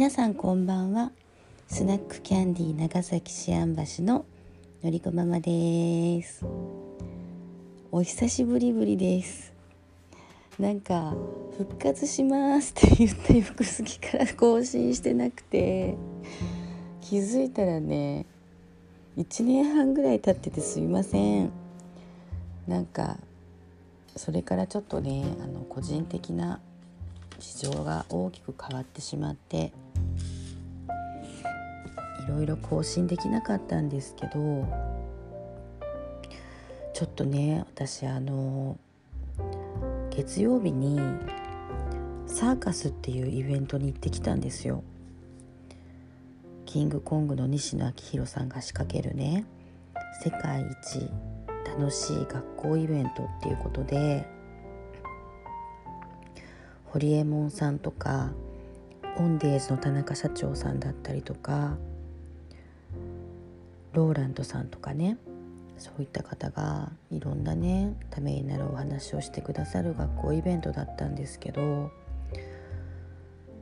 皆さんこんばんは。スナックキャンディー長崎市安橋ののりこママです。お久しぶりぶりです。なんか復活しますって言った翌月から更新してなくて。気づいたらね1年半ぐらい経っててすいません。なんかそれからちょっとねあの個人的な事情が大きく変わってしまっていろいろ更新できなかったんですけどちょっとね私あの月曜日にサーカスっていうイベントに行ってきたんですよ。キングコングの西野昭弘さんが仕掛けるね世界一楽しい学校イベントっていうことでホリエモンさんとかオンデーズの田中社長さんだったりとかローランドさんとかねそういった方がいろんなねためになるお話をしてくださる学校イベントだったんですけど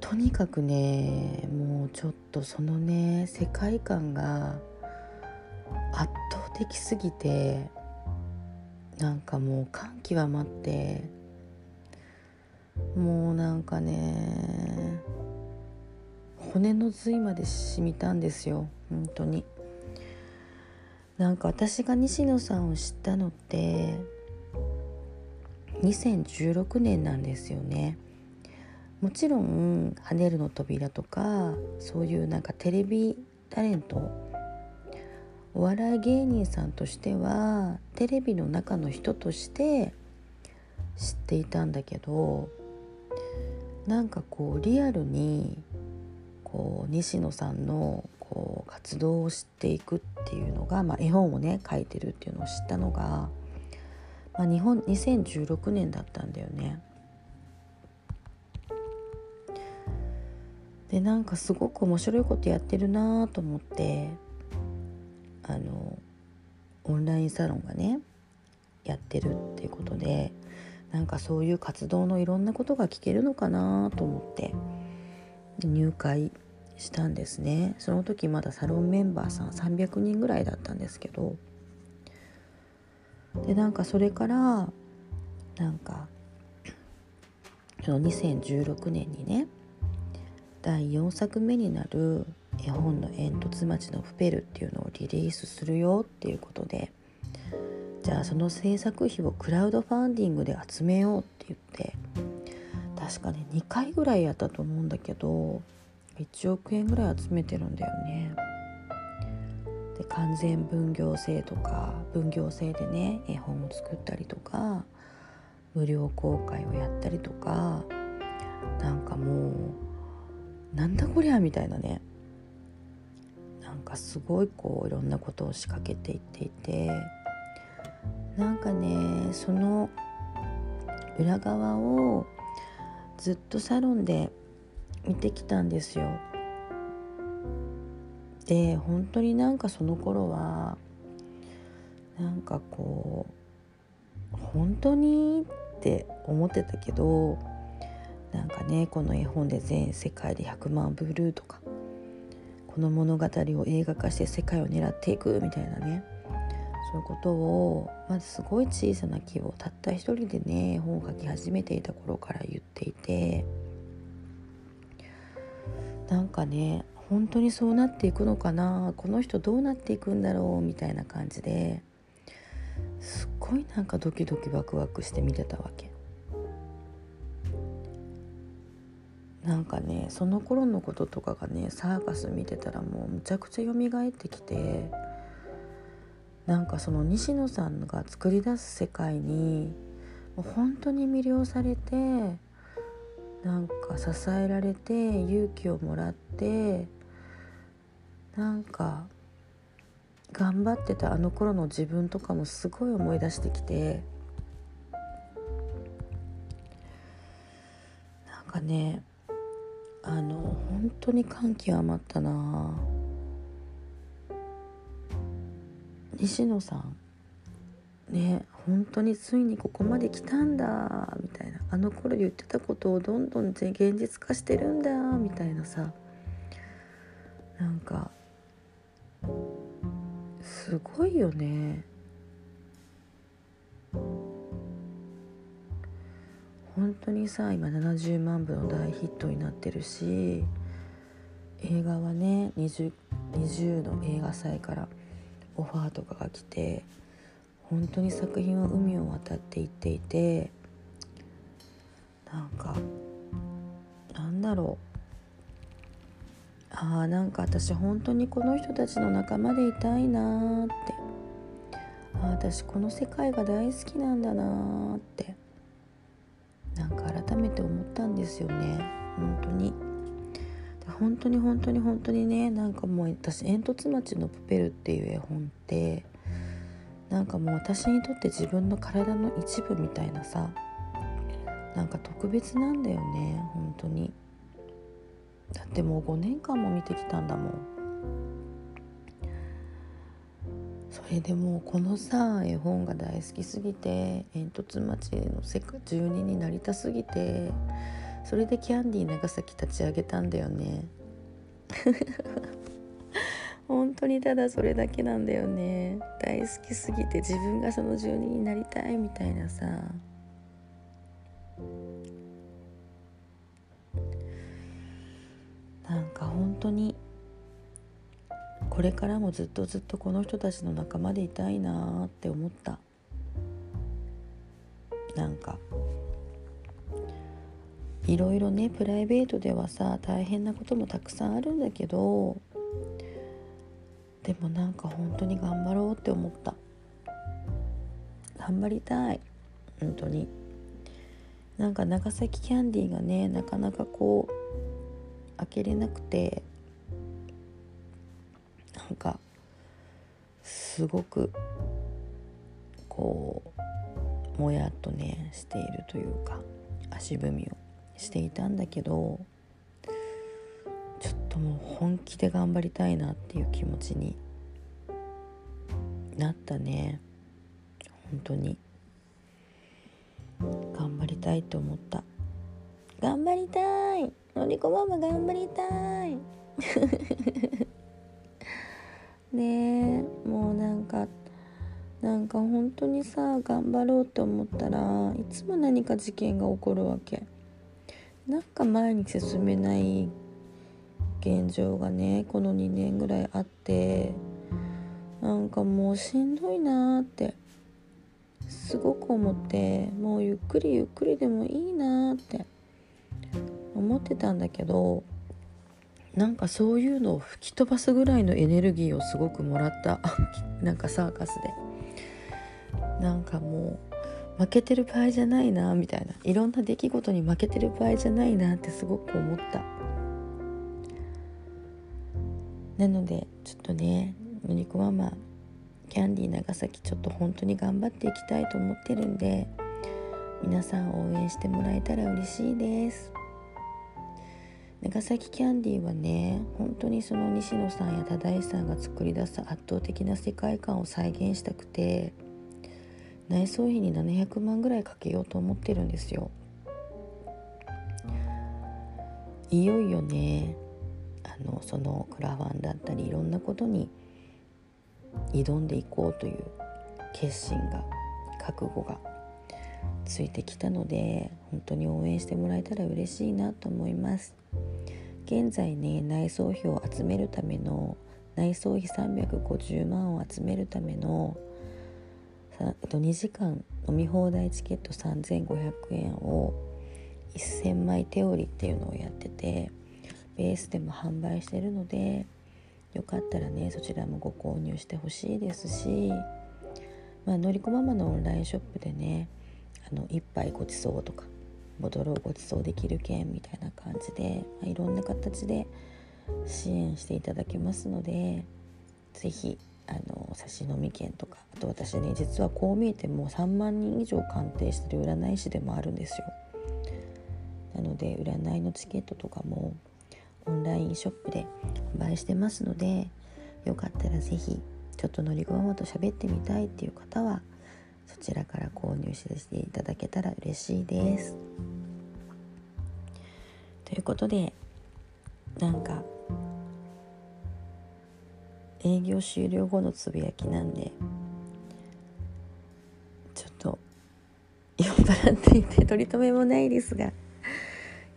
とにかくねもうちょっとそのね世界観が圧倒的すぎてなんかもう感極まってもうなんかね骨の髄まで染みたんですよ。本当に。なんか私が西野さんを知ったのって2016年なんですよね。もちろん「跳ねるの扉」とかそういうなんかテレビタレントお笑い芸人さんとしてはテレビの中の人として知っていたんだけどなんかこうリアルにこう西野さんのこう活動を知っていくっていうのが、まあ、絵本をね書いてるっていうのを知ったのが、まあ、日本2016年だったんだよね。でなんかすごく面白いことやってるなと思ってあのオンラインサロンがねやってるっていうことでなんかそういう活動のいろんなことが聞けるのかなと思って。入会したんですね。その時まだサロンメンバーさん300人ぐらいだったんですけど。でなんかそれからなんかその2016年にね第4作目になる絵本の煙突町のプペルっていうのをリリースするよっていうことで。じゃあその制作費をクラウドファンディングで集めようって言って確かね2回ぐらいやったと思うんだけど1億円ぐらい集めてるんだよね。で完全分業制とか分業制でね絵本を作ったりとか無料公開をやったりとかなんかもうなんだこりゃみたいなねなんかすごいこういろんなことを仕掛けていっていてなんかねその裏側をずっとサロンで見てきたんですよ。で本当になんかその頃はなんかこう本当にって思ってたけどなんかねこの絵本で全世界で100万ブルーとかこの物語を映画化して世界を狙っていくみたいなねそういうことをまずすごい小さな木をたった一人でね本を書き始めていた頃から言っていてなんかね本当にそうなっていくのかなこの人どうなっていくんだろうみたいな感じですっごいなんかドキドキワクワクして見てたわけ。なんかねその頃のこととかがねサーカス見てたらもうむちゃくちゃ蘇ってきてなんかその西野さんが作り出す世界にもう本当に魅了されてなんか支えられて勇気をもらってなんか頑張ってたあの頃の自分とかもすごい思い出してきてなんかねあの本当に感極まったな西野さん。ね本当についにここまで来たんだ。みたいな。あの頃言ってたことをどんどん現実化してるんだ。みたいなさ。なんかすごいよね。本当にさ今70万部の大ヒットになってるし映画はね 20, 20の映画祭からオファーとかが来て本当に作品は海を渡っていっていてなんかなんだろう。ああなんか私本当にこの人たちの仲間でいたいなーって。あ私この世界が大好きなんだなーって。なんか改めて思ったんですよね。本当に。本当に本当に本当にねなんかもう私「煙突町のプペル」っていう絵本ってなんかもう私にとって自分の体の一部みたいなさなんか特別なんだよね本当に。だってもう5年間も見てきたんだもんそれでもうこのさ絵本が大好きすぎて煙突町の世界住人になりたすぎてそれでキャンディー長崎立ち上げたんだよね。本当にただそれだけなんだよね。大好きすぎて自分がその住人になりたいみたいなさ。なんか本当にこれからもずっとずっとこの人たちの仲間でいたいなって思った。なんかいろいろねプライベートではさ大変なこともたくさんあるんだけどでもなんか本当に頑張ろうって思った。頑張りたい。本当に。なんか長崎キャンディーがねなかなかこう開けれなくてなんかすごくこうもやっとねしているというか足踏みを。していたんだけどちょっともう本気で頑張りたいなっていう気持ちになったね。本当に。頑張りたいと思った。頑張りたい。のりこママ頑張りたい。ねえもうなんかなんか本当にさ頑張ろうって思ったらいつも何か事件が起こるわけ。なんか前に進めない現状がねこの2年ぐらいあってなんかもうしんどいなーってすごく思ってもうゆっくりゆっくりでもいいなーって思ってたんだけどなんかそういうのを吹き飛ばすぐらいのエネルギーをすごくもらった。なんかサーカスで。なんかもう負けてる場合じゃないなみたいな。いろんな出来事に負けてる場合じゃないなってすごく思った。なのでちょっとねお肉ママキャンディー長崎ちょっと本当に頑張っていきたいと思ってるんで皆さん応援してもらえたら嬉しいです。長崎キャンディーはね本当にその西野さんや忠石さんが作り出す圧倒的な世界観を再現したくて内装費に700万ぐらいかけようと思ってるんですよ。いよいよねあのそのクラファンだったりいろんなことに挑んでいこうという決心が覚悟がついてきたので本当に応援してもらえたら嬉しいなと思います。現在ね内装費を集めるための内装費350万を集めるための2時間飲み放題チケット3500円を1000枚手折りっていうのをやっててベースでも販売してるのでよかったらねそちらもご購入してほしいですしまあのりこママのオンラインショップでねあの1杯ごちそうとかボトルをごちそうできる券みたいな感じで、まあ、いろんな形で支援していただけますので是非あの差し飲み券とかあと私ね実はこう見えても3万人以上鑑定してる占い師でもあるんですよなので占いのチケットとかもオンラインショップで販売してますのでよかったら是非ちょっとのりごままと喋ってみたいっていう方はそちらから購入していただけたら嬉しいです。ということでなんか営業終了後のつぶやきなんでちょっと酔っ払っていて取り留めもないですが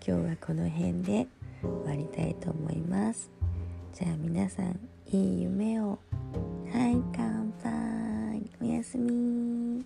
今日はこの辺で終わりたいと思います。じゃあ皆さんいい夢を。はい乾杯。おやすみ。